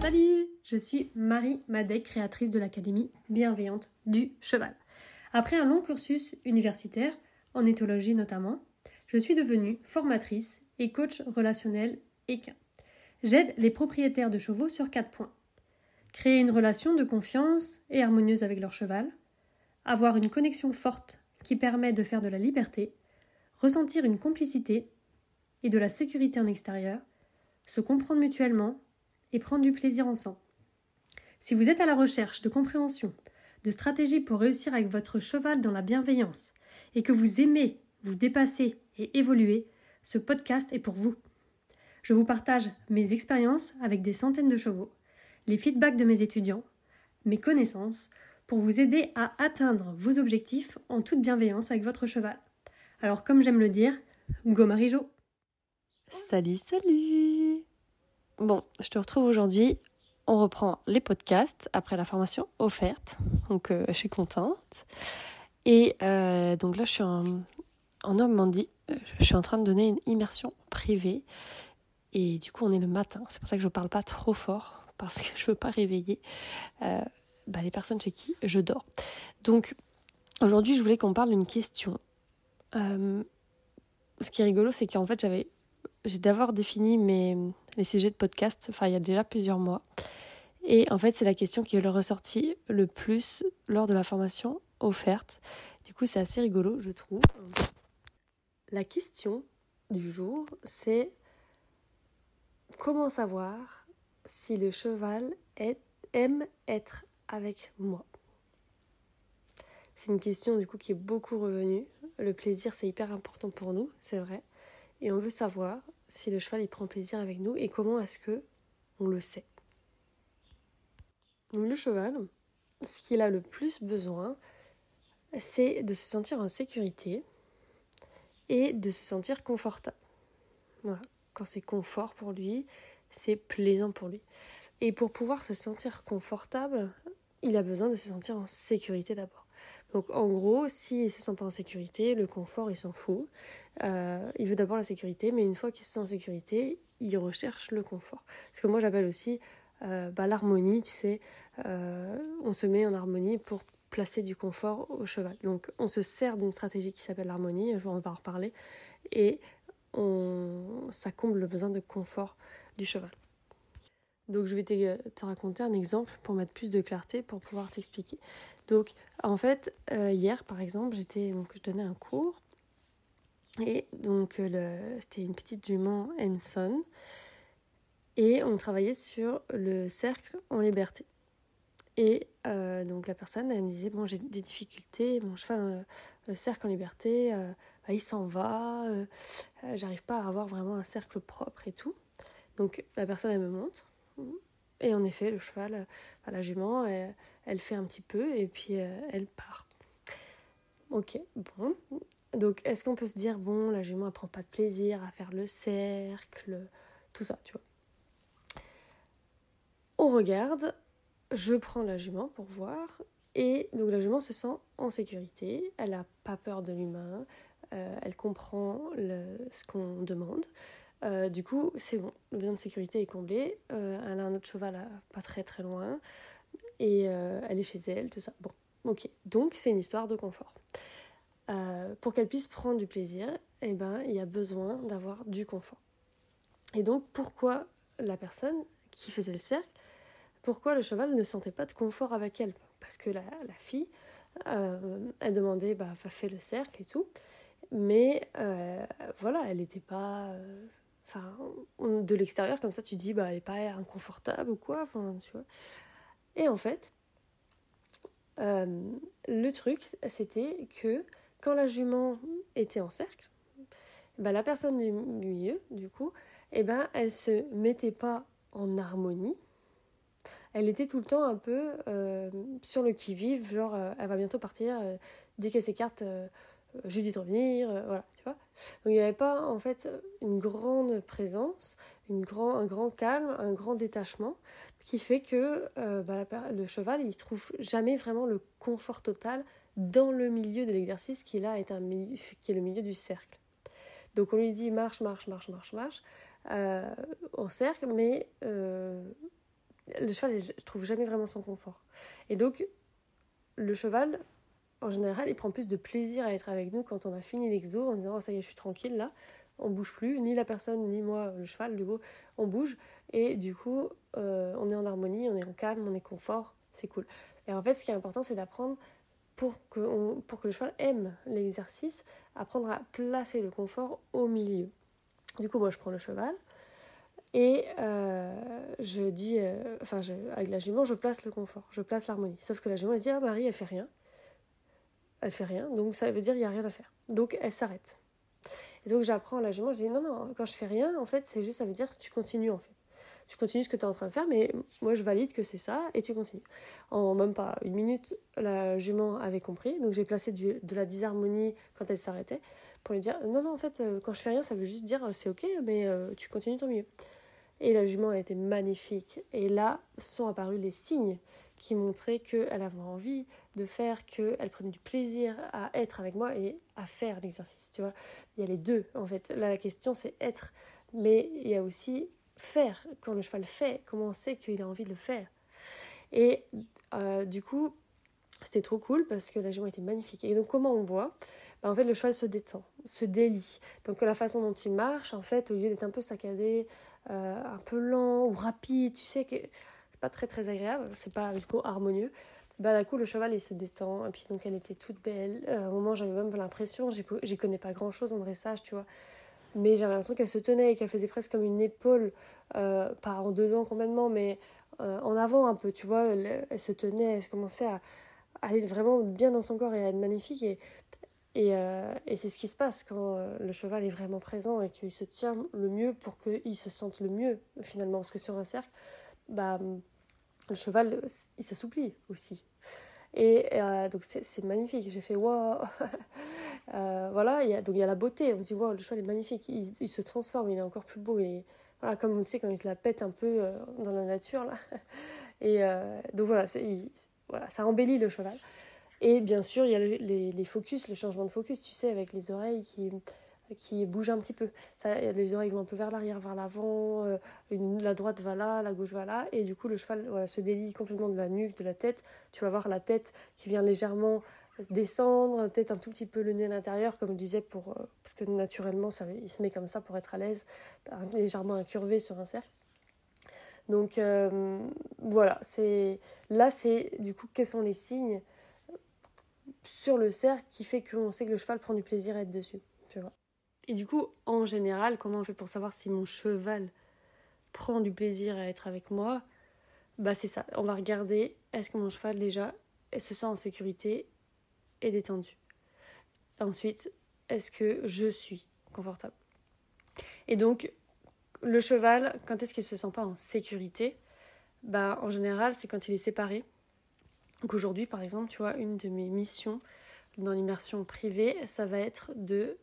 Salut, je suis Marie Madec, créatrice de l'Académie bienveillante du cheval. Après un long cursus universitaire, en éthologie notamment, je suis devenue formatrice et coach relationnel équin. J'aide les propriétaires de chevaux sur quatre points. Créer une relation de confiance et harmonieuse avec leur cheval, avoir une connexion forte qui permet de faire de la liberté, ressentir une complicité et de la sécurité en extérieur, se comprendre mutuellement et prendre du plaisir ensemble. Si vous êtes à la recherche de compréhension, de stratégies pour réussir avec votre cheval dans la bienveillance et que vous aimez vous dépasser et évoluer, ce podcast est pour vous. Je vous partage mes expériences avec des centaines de chevaux, les feedbacks de mes étudiants, mes connaissances pour vous aider à atteindre vos objectifs en toute bienveillance avec votre cheval. Alors comme j'aime le dire, go Marijo Salut, salut Bon, je te retrouve aujourd'hui. On reprend les podcasts après la formation offerte. Donc euh, je suis contente. Et euh, donc là, je suis en, Normandie. Euh, je suis en train de donner une immersion privée. Et du coup, on est le matin. C'est pour ça que je ne parle pas trop fort. Parce que je veux pas réveiller bah, les personnes chez qui je dors. Donc aujourd'hui, je voulais qu'on parle d'une question. ce qui est rigolo, c'est qu'en fait, j'avais j'ai d'abord défini mes, les sujets de podcast, enfin il y a déjà plusieurs mois. Et en fait, c'est la question qui est le ressorti le plus lors de la formation offerte. Du coup, c'est assez rigolo, je trouve. La question du jour, c'est comment savoir si le cheval aime être avec moi C'est une question du coup qui est beaucoup revenue. Le plaisir, c'est hyper important pour nous, c'est vrai. Et on veut savoir si le cheval il prend plaisir avec nous et comment est-ce que on le sait. le cheval, ce qu'il a le plus besoin, c'est de se sentir en sécurité et de se sentir confortable. Voilà. Quand c'est confort pour lui, c'est plaisant pour lui. Et pour pouvoir se sentir confortable, il a besoin de se sentir en sécurité d'abord. Donc en gros, s'il ne se sent pas en sécurité, le confort, il s'en fout. Euh, il veut d'abord la sécurité, mais une fois qu'il se sent en sécurité, il recherche le confort. Ce que moi j'appelle aussi euh, bah, l'harmonie, tu sais. Euh, on se met en harmonie pour placer du confort au cheval. Donc on se sert d'une stratégie qui s'appelle l'harmonie, je vais en reparler, et ça comble le besoin de confort cheval. Donc je vais te, raconter un exemple pour mettre plus de clarté, pour pouvoir t'expliquer. Donc en fait, euh, hier par exemple, j'étais donc je donnais un cours et donc euh, c'était une petite jument Enson et on travaillait sur le cercle en liberté. Et euh, donc la personne elle me disait bon j'ai des difficultés, mon cheval le cercle en liberté, bah, il s'en va, j'arrive pas à avoir vraiment un cercle propre et tout. Donc la personne elle me montre et en effet, le cheval, la jument, elle, fait un petit peu et puis euh, elle part. Ok, bon. Donc, est-ce qu'on peut se dire, bon, la jument, elle prend pas de plaisir à faire le cercle, tout ça, tu vois? On regarde, je prends la jument pour voir, et donc la jument se sent en sécurité, elle n'a pas peur de l'humain, euh, elle comprend ce qu'on demande. Euh, du coup, c'est bon, le besoin de sécurité est comblé. Euh, elle a un autre cheval pas très très loin. Et euh, elle est chez elle, tout ça. Bon, ok. Donc, c'est une histoire de confort. pour qu'elle puisse prendre du plaisir, eh ben, il y a besoin d'avoir du confort. Et donc, pourquoi la personne qui faisait le cercle, pourquoi le cheval ne sentait pas de confort avec elle? Parce que la, fille, elle demandait, bah, fait le cercle et tout. Mais voilà, elle n'était pas Enfin, de l'extérieur, comme ça, tu dis, bah, elle n'est pas inconfortable ou quoi. Enfin, tu vois. Et en fait, euh, le truc, c'était que quand la jument était en cercle, bah, la personne du milieu, du coup, eh ben, elle se mettait pas en harmonie. Elle était tout le temps un peu euh, sur le qui-vive, genre euh, elle va bientôt partir, dès qu'elle s'écarte, Judith revenir, voilà, tu vois. Donc il n'y avait pas en fait une grande présence, une grand, un grand calme, un grand détachement, qui fait que bah, le cheval, il trouve jamais vraiment le confort total dans le milieu de l'exercice qui là est, un, qui est le milieu du cercle. Donc on lui dit marche, marche, marche, marche, marche, euh, cercle, mais euh, le cheval, je trouve jamais vraiment son confort. Et donc le cheval, en général, il prend plus de plaisir à être avec nous quand on a fini l'exo en disant oh, ça y est, je suis tranquille là, on bouge plus, ni la personne, ni moi, le cheval, du coup, on bouge. Et du coup, euh, on est en harmonie, on est en calme, on est confort, c'est cool. Et en fait, ce qui est important, c'est d'apprendre pour que, pour que le cheval aime l'exercice, apprendre à placer le confort au milieu. Du coup, moi, je prends le cheval et euh, je dis, euh, enfin, avec la jument, je place le confort, je place l'harmonie. Sauf que la jument, elle se dit, ah, Marie, elle fait rien. Elle fait rien, donc ça veut dire qu'il n'y a rien à faire. Donc, elle s'arrête. Et donc, j'apprends à la jument, je dis, non, non, quand je fais rien, en fait, c'est juste, ça veut dire tu continues, en fait tu continues ce que tu es en train de faire, mais moi je valide que c'est ça et tu continues. En même pas une minute, la jument avait compris, donc j'ai placé de la disharmonie quand elle s'arrêtait pour lui dire non, non, en fait, euh, quand je fais rien, ça veut juste dire euh, c'est ok, mais euh, tu continues ton mieux. Et la jument a été magnifique. Et là sont apparus les signes qui montraient qu'elle avait envie de faire, qu'elle prenait du plaisir à être avec moi et à faire l'exercice. Tu vois, il y a les deux en fait. Là, la question c'est être, mais il y a aussi faire, quand le cheval fait, comment on sait qu'il a envie de le faire? Et euh, du coup, c'était trop cool parce que la jument était magnifique. Et donc, comment on voit? Bah, En fait, le cheval se détend, se délie. Donc, la façon dont il marche, en fait, au lieu d'être un peu saccadé, euh, un peu lent ou rapide, tu sais que pas très très agréable, c'est pas du coup harmonieux. Bah, d'un coup, le cheval il se détend. Et puis, donc, elle était toute belle. Euh, à un moment, j'avais même l'impression, j'y connais pas grand chose en dressage, tu vois mais j'avais l'impression qu'elle se tenait et qu'elle faisait presque comme une épaule, euh, pas en dedans complètement, mais euh, en avant un peu, tu vois, elle, se tenait, elle commençait à, aller vraiment bien dans son corps et à être magnifique. Et, euh, et c'est ce qui se passe quand le cheval est vraiment présent et qu'il se tient le mieux pour qu'il se sente le mieux finalement. Parce que sur un cercle, bah, le cheval, il s'assouplit aussi. Et euh, donc c'est magnifique. J'ai fait waouh euh, Voilà, il y a, donc il y a la beauté. On se dit waouh, le cheval est magnifique. Il, il, se transforme, il est encore plus beau. Et, voilà, comme on sait, quand il se la pète un peu euh, dans la nature. Là. Et donc voilà, voilà, ça embellit le cheval. Et bien sûr, il y a les, les, focus, le changement de focus, tu sais, avec les oreilles qui, qui bouge un petit peu. Les oreilles vont un peu vers l'arrière, vers l'avant, euh, la droite va là, la gauche va là, et du coup le cheval se délie complètement de la nuque, de la tête. Tu vas voir la tête qui vient légèrement descendre, peut-être un tout petit peu le nez à l'intérieur, comme je disais, pour, euh, parce que naturellement il se met comme ça pour être à l'aise, légèrement incurvé sur un cercle. Donc euh, voilà, là c'est du coup quels sont les signes sur le cercle qui fait qu'on sait que le cheval prend du plaisir à être dessus. Et du coup, en général, comment on fait pour savoir si mon cheval prend du plaisir à être avec moi? Bah c'est ça, on va regarder est-ce que mon cheval déjà se sent en sécurité et détendu. Ensuite, est-ce que je suis confortable? Et donc, le cheval, quand est-ce qu'il se sent pas en sécurité? Bah en général, c'est quand il est séparé. Donc aujourd'hui, par exemple, tu vois, une de mes missions dans l'immersion privée, ça va être de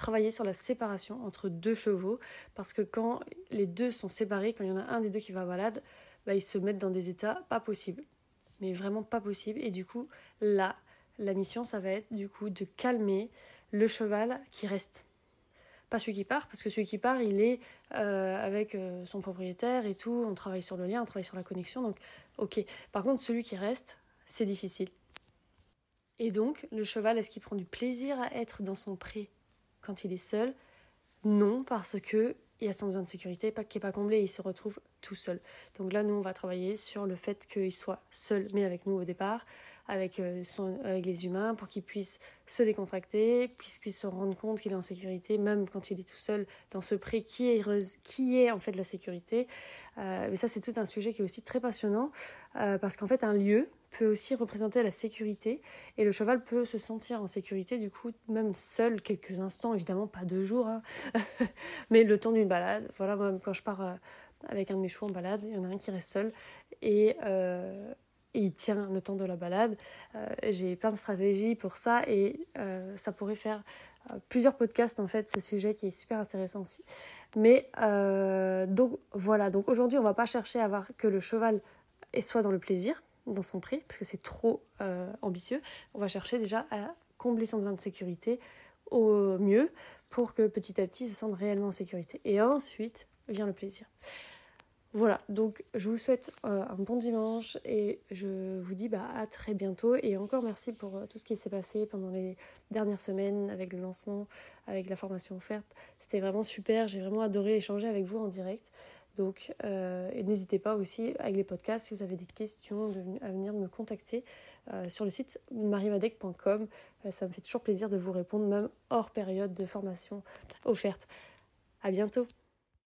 travailler sur la séparation entre deux chevaux parce que quand les deux sont séparés, quand il y en a un des deux qui va malade, bah, ils se mettent dans des états pas possibles. Mais vraiment pas possibles. Et du coup, là, la mission, ça va être du coup de calmer le cheval qui reste. Pas celui qui part, parce que celui qui part, il est euh, avec euh, son propriétaire et tout. On travaille sur le lien, on travaille sur la connexion. Donc, ok. Par contre, celui qui reste, c'est difficile. Et donc, le cheval, est-ce qu'il prend du plaisir à être dans son pré? Quand il est seul Non, parce que il a son besoin de sécurité qui n'est pas comblé il se retrouve tout seul. Donc là, nous, on va travailler sur le fait qu'il soit seul, mais avec nous au départ, avec, euh, son, les humains, pour qu'il puisse se décontracter, puisse, puisse se rendre compte qu'il est en sécurité, même quand il est tout seul dans ce pré qui est, qui est en fait la sécurité. Euh, mais ça, c'est tout un sujet qui est aussi très passionnant, euh, parce qu'en fait, un lieu, peut aussi représenter la sécurité et le cheval peut se sentir en sécurité du coup même seul quelques instants évidemment pas deux jours hein. mais le temps d'une balade voilà moi quand je pars euh, avec un de mes chevaux en balade il y en a un qui reste seul et euh, et il tient le temps de la balade. J'ai plein de stratégies pour ça et ça pourrait faire plusieurs podcasts en fait, ce sujet qui est super intéressant aussi. Mais donc voilà, donc aujourd'hui on va pas chercher à voir que le cheval soit dans le plaisir, dans son prix, parce que c'est trop ambitieux. On va chercher déjà à combler son besoin de sécurité au mieux pour que petit à petit il se sente réellement en sécurité. Et ensuite vient le plaisir. Voilà, donc je vous souhaite euh, un bon dimanche et je vous dis bah, à très bientôt. Et encore merci pour euh, tout ce qui s'est passé pendant les dernières semaines avec le lancement, avec la formation offerte. C'était vraiment super, j'ai vraiment adoré échanger avec vous en direct. Donc euh, n'hésitez pas aussi avec les podcasts si vous avez des questions à venir me contacter sur le site marimadec.com. ça me fait toujours plaisir de vous répondre même hors période de formation offerte. À bientôt